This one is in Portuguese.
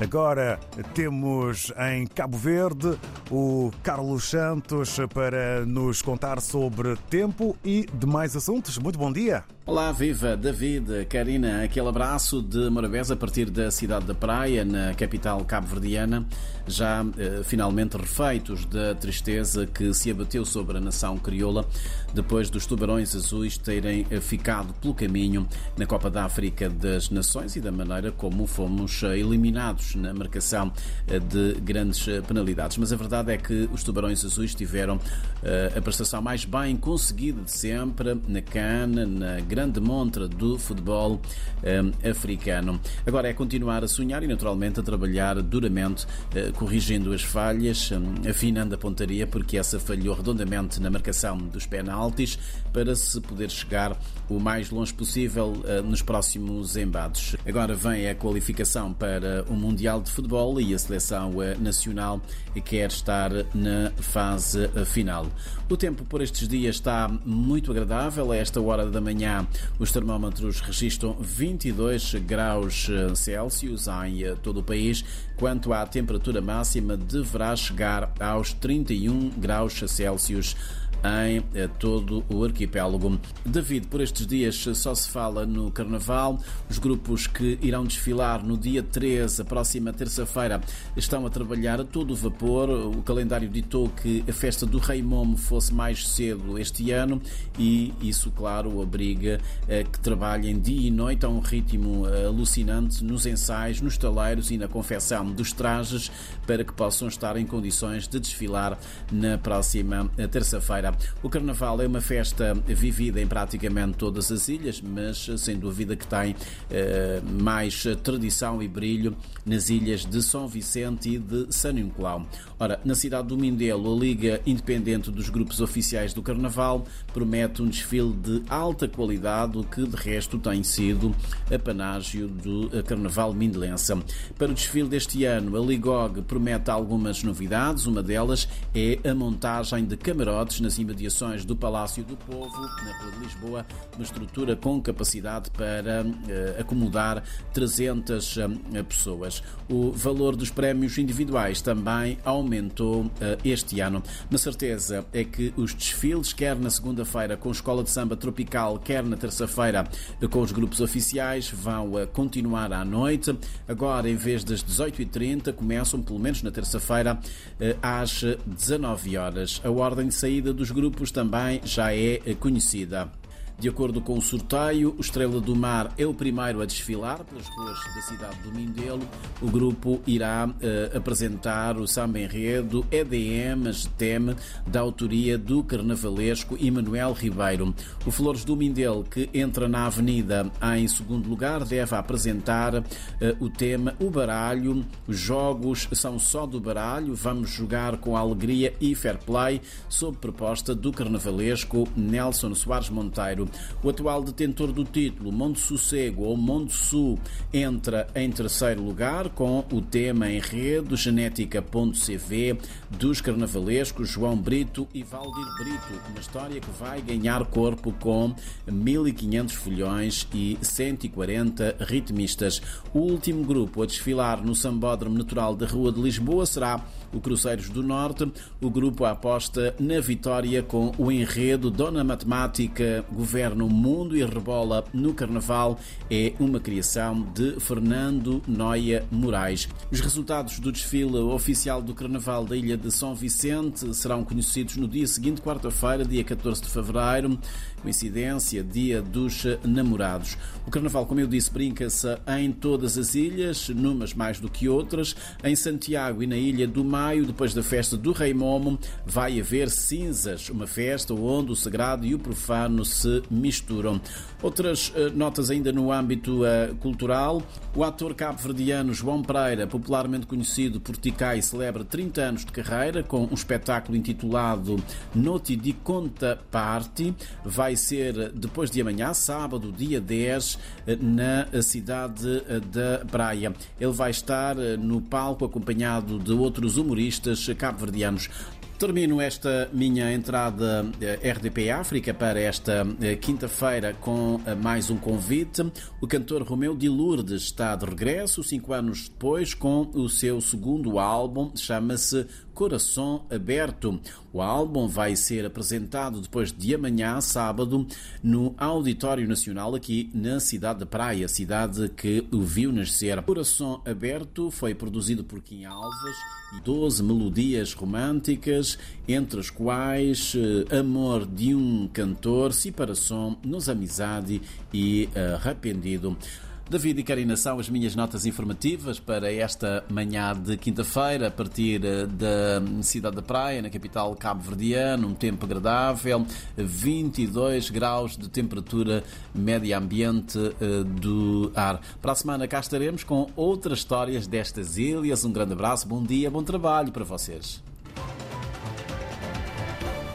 Agora temos em Cabo Verde o Carlos Santos para nos contar sobre tempo e demais assuntos. Muito bom dia. Olá, viva David, Karina, aquele abraço de Morabeza a partir da cidade da Praia, na capital cabo-verdiana, já eh, finalmente refeitos da tristeza que se abateu sobre a nação crioula depois dos tubarões azuis terem eh, ficado pelo caminho na Copa da África das Nações e da maneira como fomos eh, eliminados na marcação eh, de grandes penalidades. Mas a verdade é que os tubarões azuis tiveram eh, a prestação mais bem conseguida de sempre na cana, na grande montra do futebol eh, africano. Agora é continuar a sonhar e, naturalmente, a trabalhar duramente, eh, corrigindo as falhas, eh, afinando a pontaria, porque essa falhou redondamente na marcação dos penaltis, para se poder chegar o mais longe possível eh, nos próximos embates. Agora vem a qualificação para o Mundial de Futebol e a seleção eh, nacional quer estar na fase final. O tempo por estes dias está muito agradável. A esta hora da manhã, os termómetros registram 22 graus eh, Celsius em eh, todo o país, quanto à temperatura máxima deverá chegar aos 31 graus Celsius em eh, todo o arquipélago. David, por estes dias só se fala no Carnaval. Os grupos que irão desfilar no dia 13, a próxima terça-feira, estão a trabalhar a todo vapor. O calendário ditou que a festa do Rei Momo fosse mais cedo este ano e isso, claro, obriga a que trabalhem dia e noite a um ritmo alucinante nos ensaios, nos taleiros e na confecção dos trajes para que possam estar em condições de desfilar na próxima eh, O Carnaval é uma festa vivida em praticamente todas as ilhas, mas sem dúvida que tem eh, mais tradição e brilho nas ilhas de São Vicente e de São Nicolau. Ora, na cidade do Mindelo, a Liga Independente dos Grupos Oficiais do Carnaval promete um desfile de alta qualidade, o que de resto tem sido apanágio do eh, Carnaval Mindelense. Para o desfile deste ano, a Ligog promete algumas novidades. Uma delas é a montagem de camarotes nas imediações do Palácio do Povo, na Rua de Lisboa, uma estrutura com capacidade para eh, acomodar 300 eh, pessoas. O valor dos prémios individuais também aumentou eh, este ano. Na certeza é que os desfiles, quer na segunda-feira com a Escola de Samba Tropical, quer na terça-feira com os grupos oficiais, vão continuar à noite. Agora, em vez das 18h30, começam, pelo menos na terça-feira, às 19 horas. A ordem de saída dos grupos também já é conhecida. De acordo com o sorteio, o Estrela do Mar é o primeiro a desfilar pelas ruas da cidade do Mindelo. O grupo irá eh, apresentar o samba enredo EDM GTM da autoria do carnavalesco Emanuel Ribeiro. O Flores do Mindelo, que entra na avenida em segundo lugar, deve apresentar eh, o tema O Baralho. Os jogos são só do baralho. Vamos jogar com alegria e fair play, sob proposta do carnavalesco Nelson Soares Monteiro. O atual detentor do título, Monte Sossego ou Monte Sul, entra em terceiro lugar com o tema enredo Genética.cv dos carnavalescos João Brito e Valdir Brito. Uma história que vai ganhar corpo com 1500 folhões e 140 ritmistas. O último grupo a desfilar no Sambódromo Natural da Rua de Lisboa será o Cruzeiros do Norte. O grupo aposta na vitória com o enredo Dona Matemática governa o mundo e rebola no Carnaval. É uma criação de Fernando Noia Moraes. Os resultados do desfile oficial do Carnaval da Ilha de São Vicente serão conhecidos no dia seguinte, quarta-feira, dia 14 de fevereiro. Coincidência, dia dos namorados. O Carnaval, como eu disse, brinca-se em todas as ilhas, numas mais do que outras. Em Santiago e na Ilha do Maio, depois da festa do Rei Momo, vai haver cinzas, uma festa onde o sagrado e o profano se misturam. Outras eh, notas ainda no âmbito eh, cultural. O ator cabo-verdiano João Pereira, popularmente conhecido por Ticai, celebra 30 anos de carreira com um espetáculo intitulado Noti di Conta Party. Vai ser depois de amanhã, sábado, dia 10, eh, na cidade eh, da Praia. Ele vai estar eh, no palco acompanhado de outros humoristas cabo-verdianos. Termino esta minha entrada eh, RDP África para esta eh, quinta-feira com eh, mais um convite. O cantor Romeu de Lourdes está de regresso, cinco anos depois, com o seu segundo álbum, chama-se Coração Aberto. O álbum vai ser apresentado depois de amanhã, sábado, no Auditório Nacional, aqui na cidade de Praia, cidade que o viu nascer. Coração Aberto foi produzido por Kim Alves e 12 melodias românticas, entre as quais uh, Amor de um Cantor, Separação, Nos Amizade e uh, Arrependido. David e Karina são as minhas notas informativas para esta manhã de quinta-feira, a partir eh, da cidade da Praia, na capital cabo-verdiana, um tempo agradável, 22 graus de temperatura média ambiente do ar. Para a semana cá estaremos com outras histórias destas ilhas. Um grande abraço, bom dia, bom trabalho para vocês.